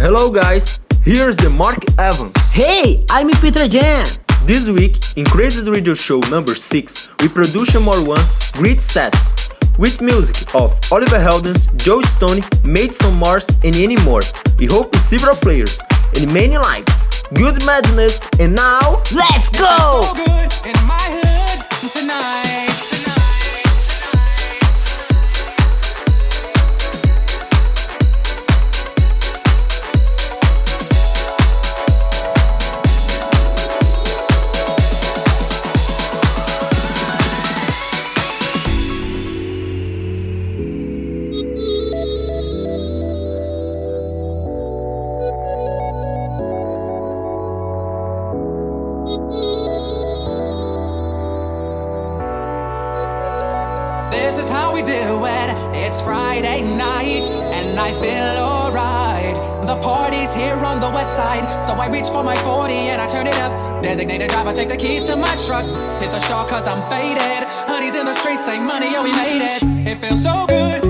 Hello guys, here's the Mark Evans. Hey, I'm Peter Jam. This week, in Crazy Radio Show number 6, we produce more one great sets with music of Oliver Heldens, Joe Stone, Madison Mars, and any more. We hope several players and many likes. Good madness, and now let's go! Designated driver, take the keys to my truck. Hit the shore cause I'm faded. Honey's in the streets, say money, oh, we made it. It feels so good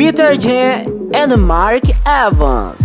Peter Jan and Mark Evans.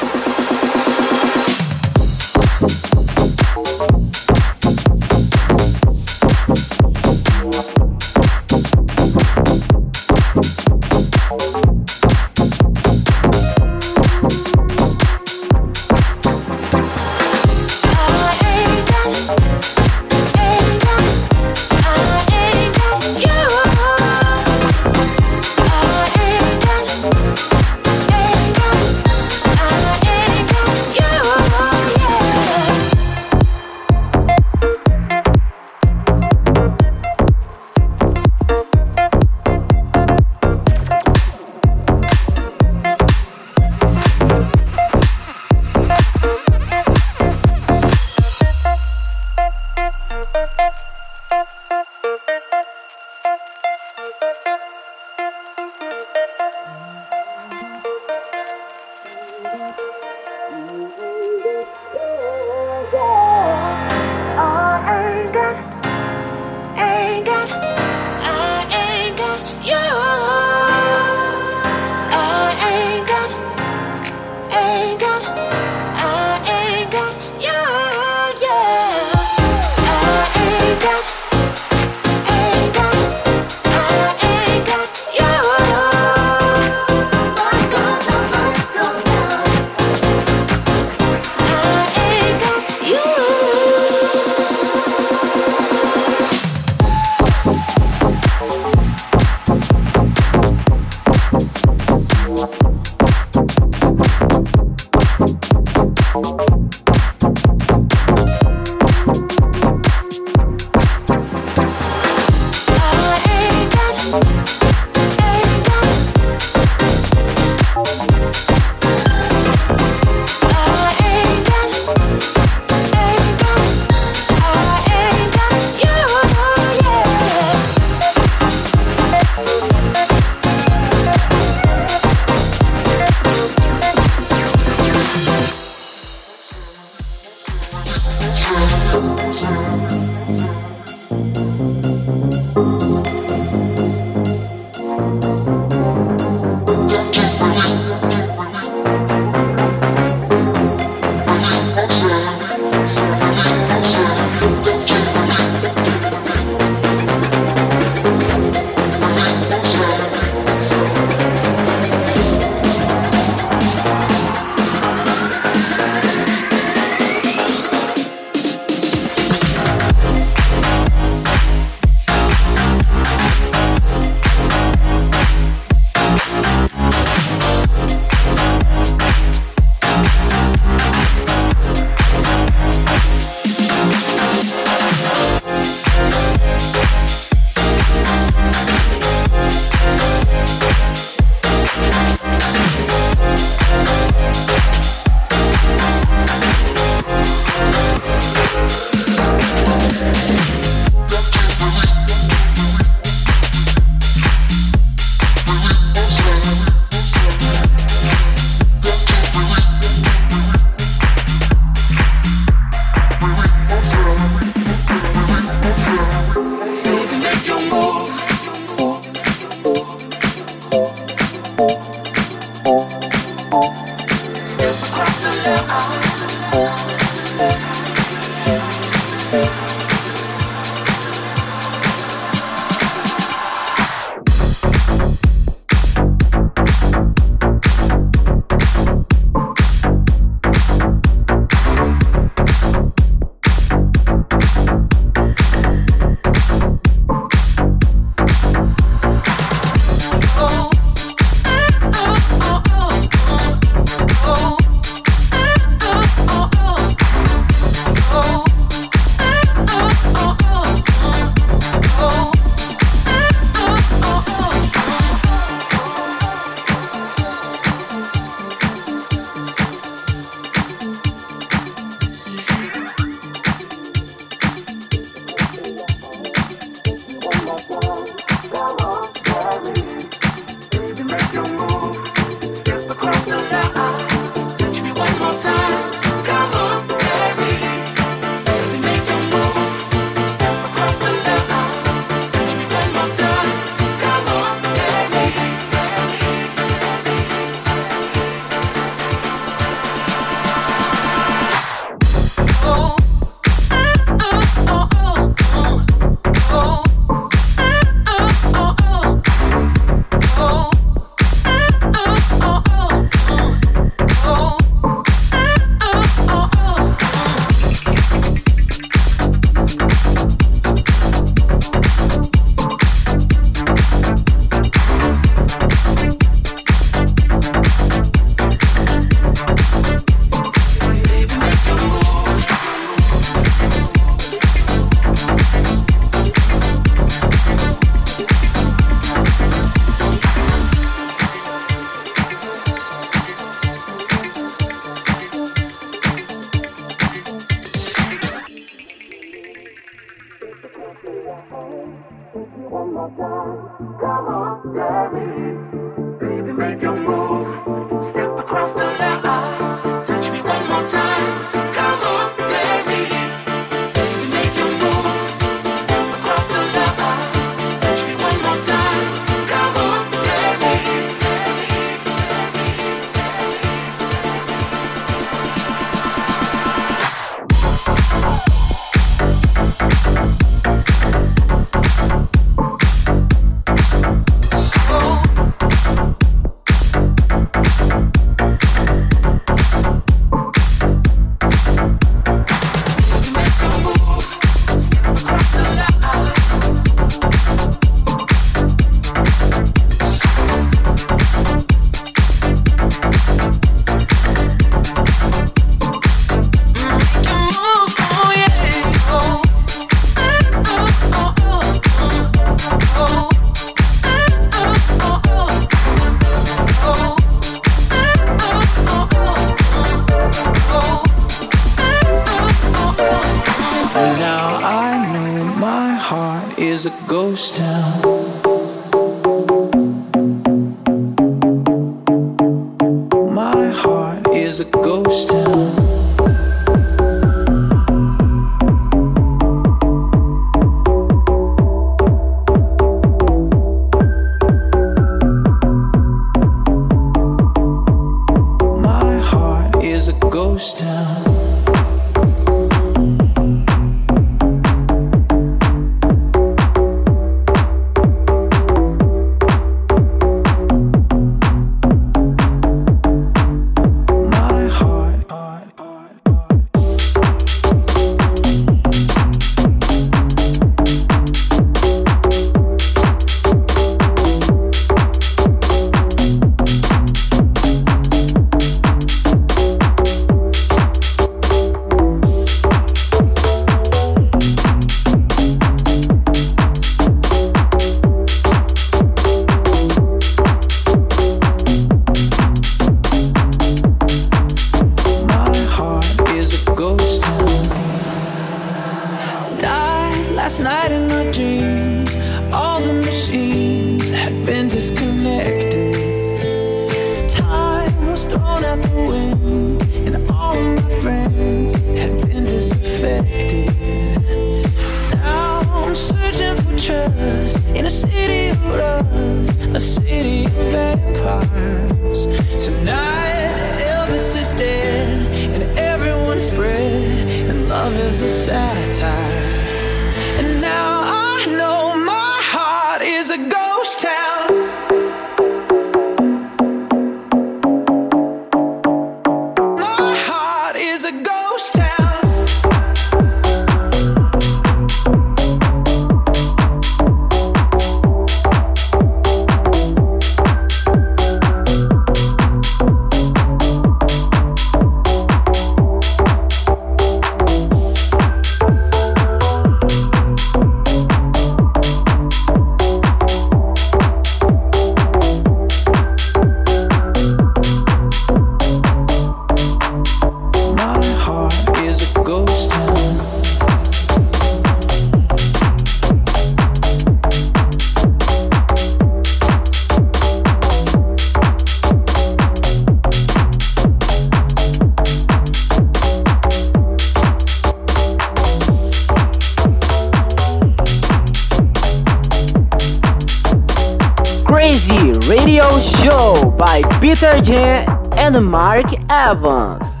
Evans.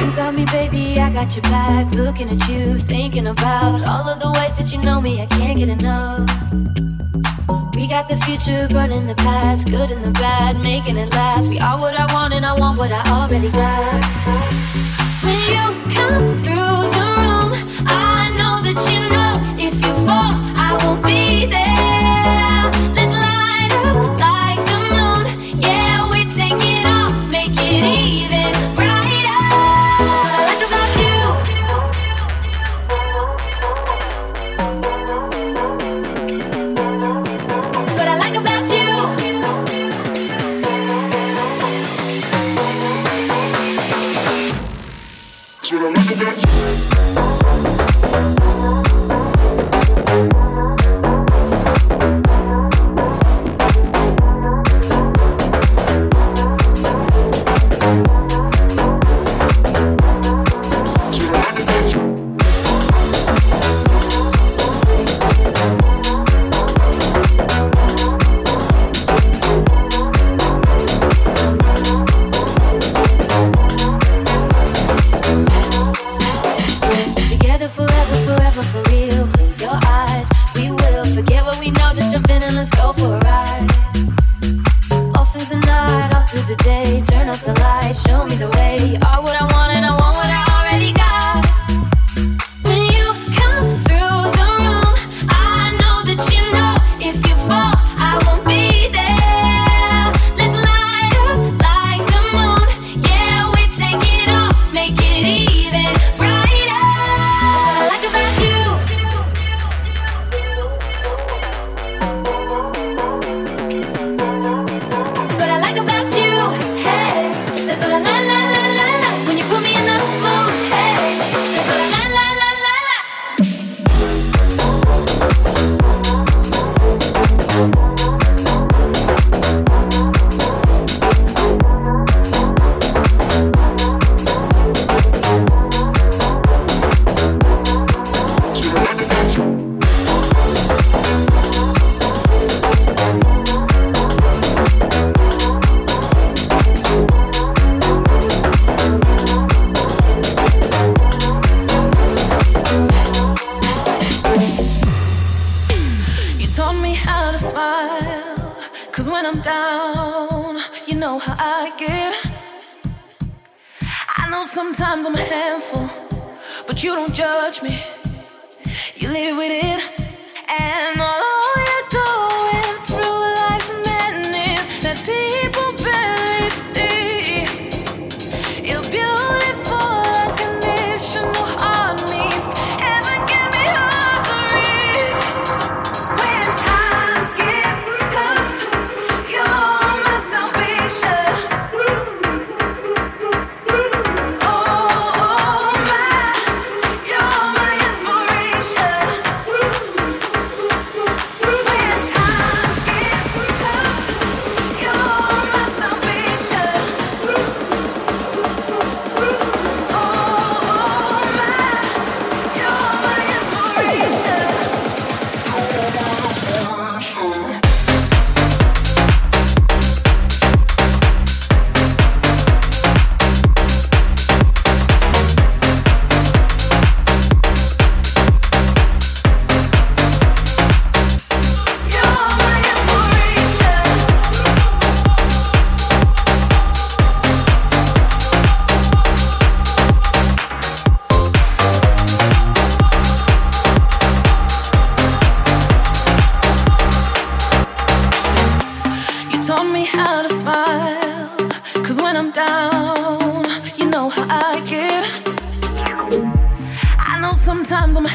You got me, baby, I got your back. Looking at you, thinking about all of the ways that you know me, I can't get enough. We got the future burning the past, good and the bad, making it last. We are what I want, and I want what I already got.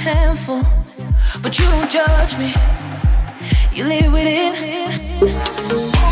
handful, but you don't judge me. You live with it.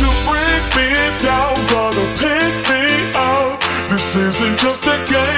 you bring me down, gonna pick me up. This isn't just a game.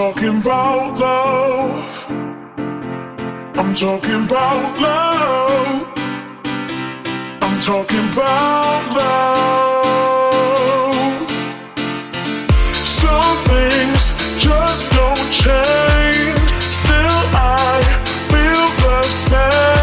talking about love. I'm talking about love. I'm talking about love. Some things just don't change. Still, I feel the same.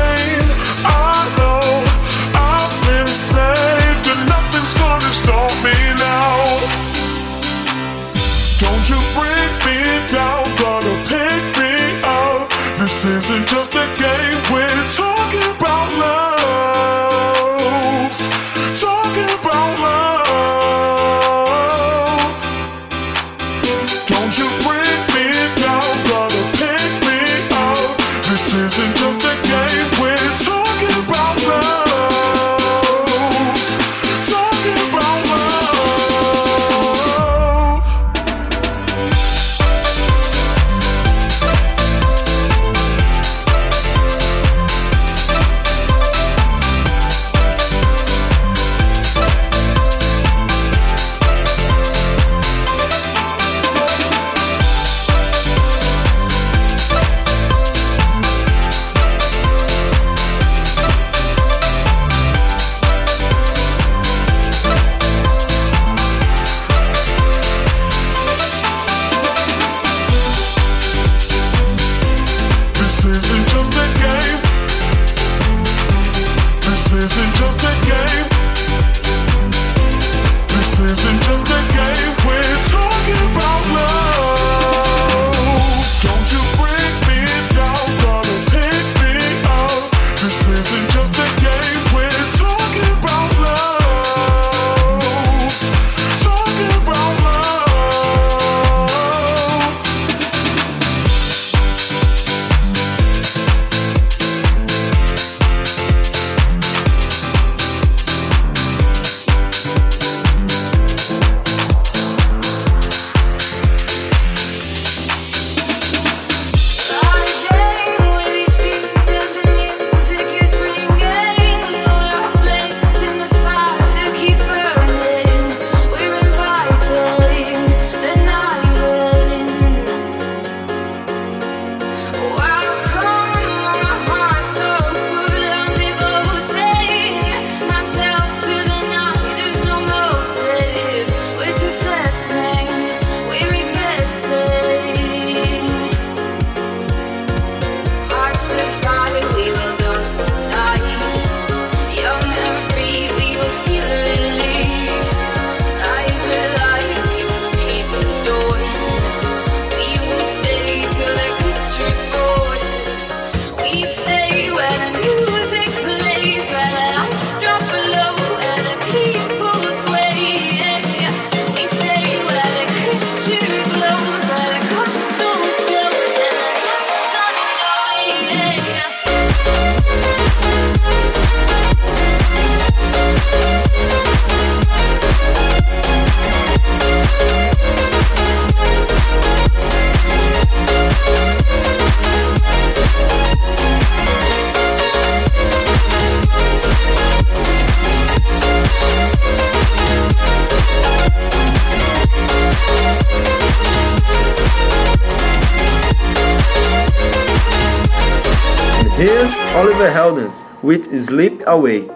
Oliver Heldens with Slip Away.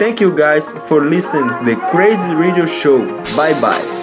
Thank you guys for listening to the Crazy Radio Show. Bye bye.